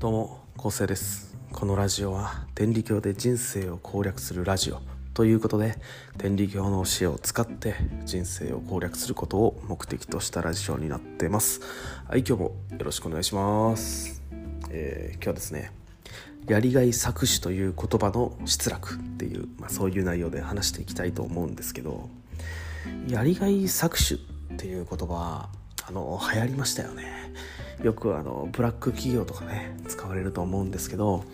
どうも昴生です。このラジオは天理教で人生を攻略するラジオ。ということで天理教の教えを使って人生を攻略することを目的としたラジオになってます。はい今日もよろしくお願いします、えー今日はですねやりがい搾取という言葉の失落っていう、まあ、そういう内容で話していきたいと思うんですけどやりがい搾取っていう言葉あの流行りましたよね。よくあのブラック企業とかね使われると思うんですけど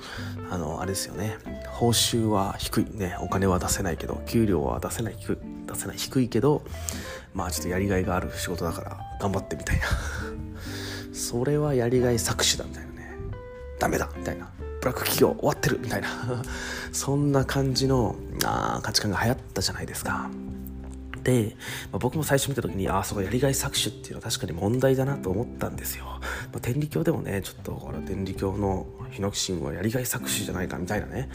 あのあれですよね。報酬は低い。ねお金は出せないけど給料は出せない低い出せない低いけどまあちょっとやりがいがある仕事だから頑張ってみたいな。それはやりがい搾取だみたいなね。ダメだみたいな。ブラック企業終わってるみたいな。そんな感じのあ価値観が流行ったじゃないですか。で、まあ、僕も最初見た時にああそこやりがい搾取っていうのは確かに問題だなと思ったんですよ、まあ、天理教でもねちょっとこれ天理教のヒノキシンはやりがい搾取じゃないかみたいなね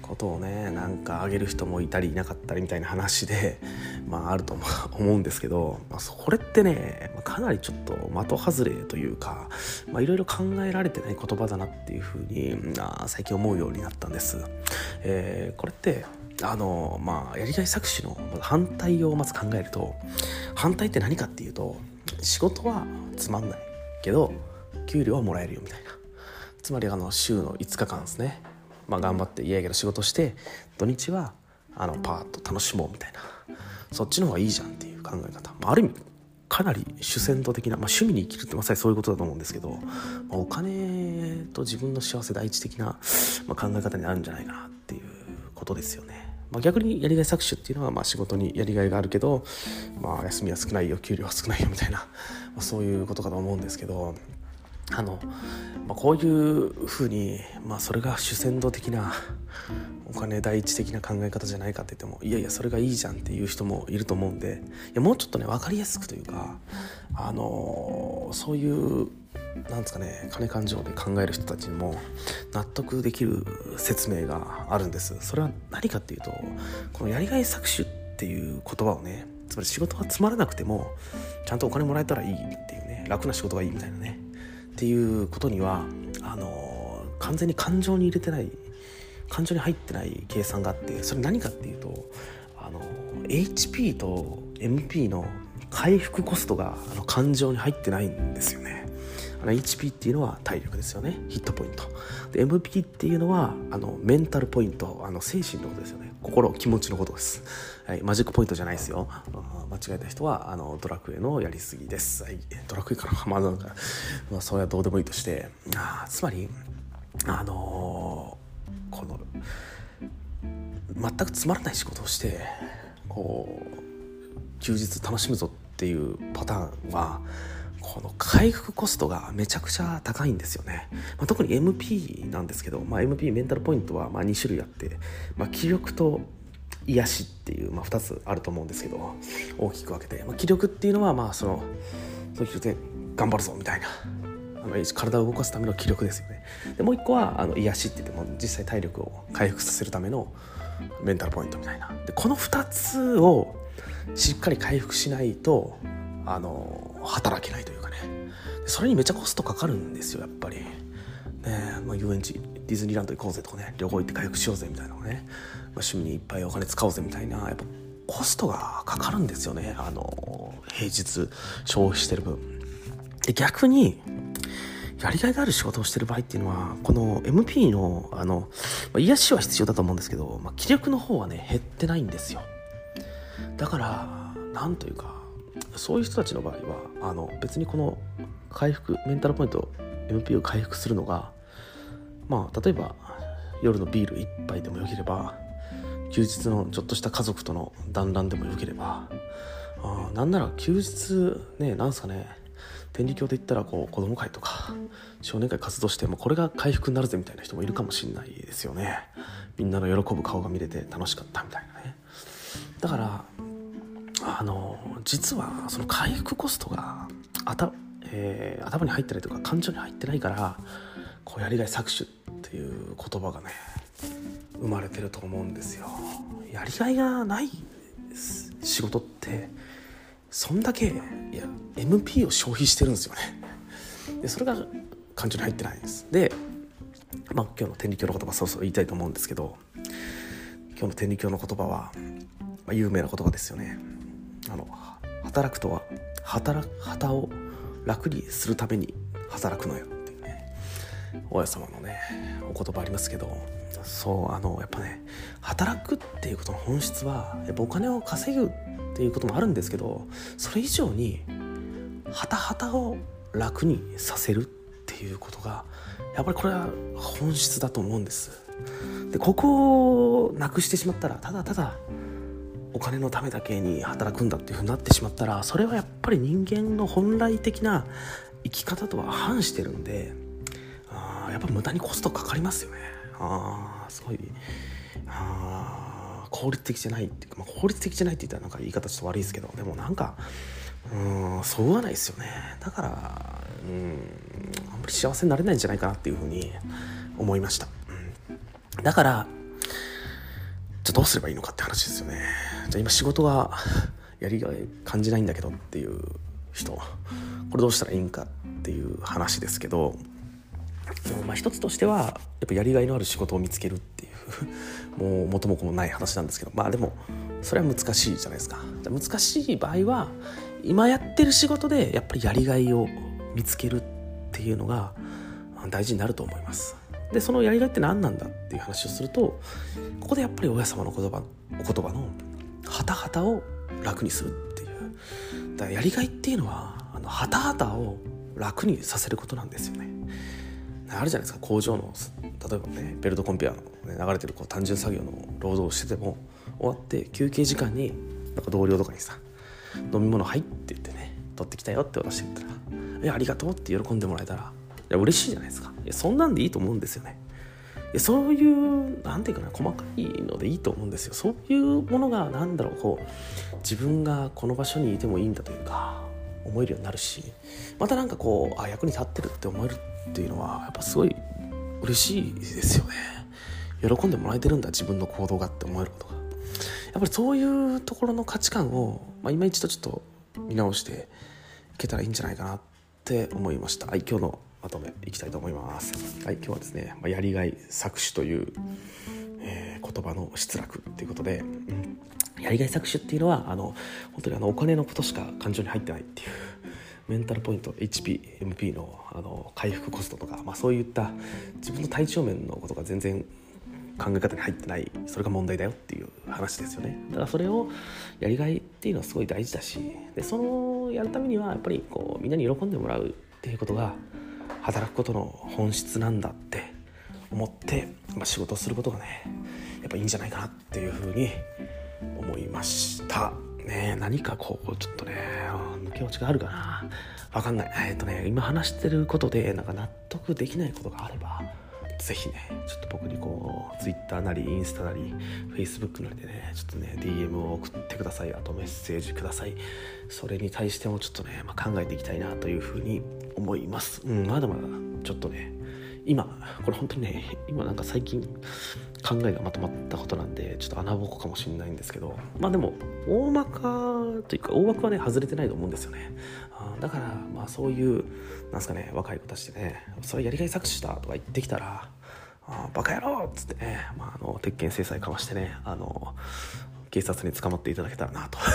ことをねなんかあげる人もいたりいなかったりみたいな話でまああると思うんですけど、まあ、それってねまあかなりちょっと的外れというかいろいろ考えられてない言葉だなっていうふうにあ最近思うようになったんです、えーこれってあのまあやりがい搾取の反対をまず考えると反対って何かっていうと仕事はつまんないけど給料はもらえるよみたいな。つまりあの週の5日間ですね、まあ、頑張って家やけど仕事して土日はあのパーッと楽しもうみたいな。そっちの方がいいじゃんっていう考え方、まあ、ある意味かなり主戦度的な、まあ、趣味に生きるってまさにそういうことだと思うんですけど、まあ、お金と自分の幸せ第一的な、まあ、考え方になるんじゃないかなっていうことですよね。まあ、逆にやりがい搾取っていうのはまあ仕事にやりがいがあるけど、まあ、休みは少ないよ給料は少ないよみたいな、まあ、そういうことかと思うんですけどあの、まあ、こういうふうに、まあ、それが主戦度的なお金第一的な考え方じゃないかって言ってもいやいやそれがいいじゃんっていう人もいると思うんでいやもうちょっとね分かりやすくというかあのそういうなんですかね金勘定で考える人たちにも納得できる説明があるんですそれは何かっていうとこのやりがい搾取っていう言葉をねつまり仕事がつまらなくてもちゃんとお金もらえたらいいっていうね楽な仕事がいいみたいなねっていうことにはあの完全に感情に入れてない感情に入ってない計算があってそれ何かっていうとあの HP と MP の回復コストがあの感情に入ってないんですよね。あの HP っていうのは体力ですよね。ヒットポイント。で MP っていうのはあのメンタルポイントあの精神のことですよね。心気持ちのことです、はい、マジックポイントじゃないですよ。間違えた人はあのドラクエのやりすぎです、はい、ドラクエかな。まあなんか、まあ、それはどうでもいいとして。あつまりあのーこの全くつまらない仕事をしてこう休日楽しむぞっていうパターンはこの回復コストがめちゃくちゃ高いんですよね、まあ、特に MP なんですけど、まあ、MP メンタルポイントはま2種類あって、まあ、気力と癒しっていう、ま、2つあると思うんですけど大きく分けて、ま、気力っていうのはまあそのそういうで頑張るぞみたいなあの体を動かすための気力ですよね。でもう一個はあの癒しって言っても実際体力を回復させるためのメンタルポイントみたいな。でこの2つをしっかり回復しないとあの働けないというかね。それにめっちゃコストかかるんですよやっぱり。ねまあ、遊園地ディズニーランド行こうぜとかね旅行行って回復しようぜみたいなのね、まあ、趣味にいっぱいお金使おうぜみたいなやっぱコストがかかるんですよねあの平日消費してる分。で逆にやりがいがある仕事をしてる場合っていうのはこの MP のあの、まあ、癒しは必要だと思うんですけど、まあ、気力の方はね減ってないんですよ。だからなんというかそういう人たちの場合はあの別にこの回復メンタルポイント MP を回復するのがまあ例えば夜のビール一杯でもよければ休日のちょっとした家族との団らんでもよければあなんなら休日ねなんすかね天理教で言ったらこう子供会とか少年会活動してもこれが回復になるぜみたいな人もいるかもしれないですよね。みんなの喜ぶ顔が見れて楽しかったみたいなね。だからあの実はその回復コストが頭,、えー頭に入ってないとか感情に入ってないからこうやりがい搾取っていう言葉がね生まれてると思うんですよ。やりがいがない仕事ってそんだけいや MP を消費してるんですよね。でそれが感情に入ってないんです。でまあ今日の天理教の言葉そうそう言いたいと思うんですけど今日の天理教の言葉は、まあ、有名な言葉ですよね。あの働くとは働旗を楽にするために働くのよっていうね親様のねお言葉ありますけどそうあのやっぱね働くっていうことの本質はやっぱお金を稼ぐっていうこともあるんですけどそれ以上にはたはたを楽にさせるっていうことがやっぱりこれは本質だと思うんです。でここをなくしてしまったらただただお金のためだけに働くんだっていうふうになってしまったらそれはやっぱり人間の本来的な生き方とは反してるんであやっぱ無駄にコストかかりますよね。ああすごいあ効率的じゃないっていうか、まあ、効率的じゃないって言ったらなんか言い方ちょっと悪いですけどでもなんかうんそうはないですよね。だからうんあんまり幸せになれないんじゃないかなっていうふうに思いました、うん、だからじゃあどうすればいいのかって話ですよね。じゃあ今仕事がやりがい感じないんだけどっていう人。これどうしたらいいんかっていう話ですけど。まあ一つとしてはやっぱやりがいのある仕事を見つけるっていう。もう元も子もない話なんですけど。まあでもそれは難しいじゃないですか。難しい場合は今やってる仕事でやっぱりやりがいを見つけるっていうのが大事になると思います。でそのやりがいって何なんだっていう話をするとここでやっぱり親様の言葉お言葉の「はたはたを楽にする」っていう。だからやりがいっていうのはあのはたはたを楽にさせることなんですよね。あるじゃないですか。工場の例えばねベルトコンペアの、ね、流れてるこう単純作業の労働をしてても終わって休憩時間になんか同僚とかにさ飲み物入ってってね取ってきたよって渡してったら「いやありがとう」って喜んでもらえたらや嬉しいじゃないですか。いやそんなんでいいと思うんですよね。いやそういうなんていうかな細かいのでいいと思うんですよ。そういうものがなんだろうこう自分がこの場所にいてもいいんだというか思えるようになるしまたなんかこうあ役に立ってるって思えるっていうのはやっぱすごい嬉しいですよね。喜んでもらえてるんだ自分の行動がって思えることが。やっぱりそういうところの価値観を、まあ、今一度ちょっと見直していけたらいいんじゃないかなって思いました。はい、今日のまとめいきたいと思います。はい、今日はですね、ま、やりがい搾取という、えー、言葉の失落っていうことで、うん、やりがい搾取っていうのはあの本当にあのお金のことしか感情に入ってないっていう。メンタルポイント HPMP のあの回復コストとか、まあ、そういった自分の体調面のことが全然考え方に入ってないそれが問題だよっていう話ですよねだからそれをやりがいっていうのはすごい大事だしでそのやるためにはやっぱりこうみんなに喜んでもらうっていうことが働くことの本質なんだって思って、まあ、仕事をすることがねやっぱいいんじゃないかなっていうふうに思いました。ね何かこうちょっとね抜け落ちがあるかな。分かんない。えっとね今話してることでなんか納得できないことがあればぜひね、ちょっと僕にこう、Twitter なり、インスタなり、Facebook なりでね、ちょっとね、DM を送ってください。あとメッセージください。それに対してもちょっとね、まあ、考えていきたいなというふうに思います。うん、まだまだ、ちょっとね、今、これ本当にね、今なんか最近考えがまとまったことなんで、ちょっと穴ぼこかもしれないんですけど、まあでも、大まかというか、大枠はね、外れてないと思うんですよね。だから、まあそういう、なんすかね、若い子たちでね、それやりがい搾取したとか言ってきたら、あバカ野郎っつってね、まあ、あの鉄拳制裁かましてねあの警察に捕まっていただけたらなと。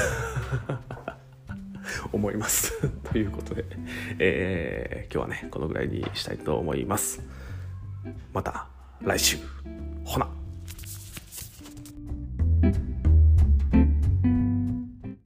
思います。ということで、えー、今日はねこのぐらいにしたいと思います。また来週。ほな。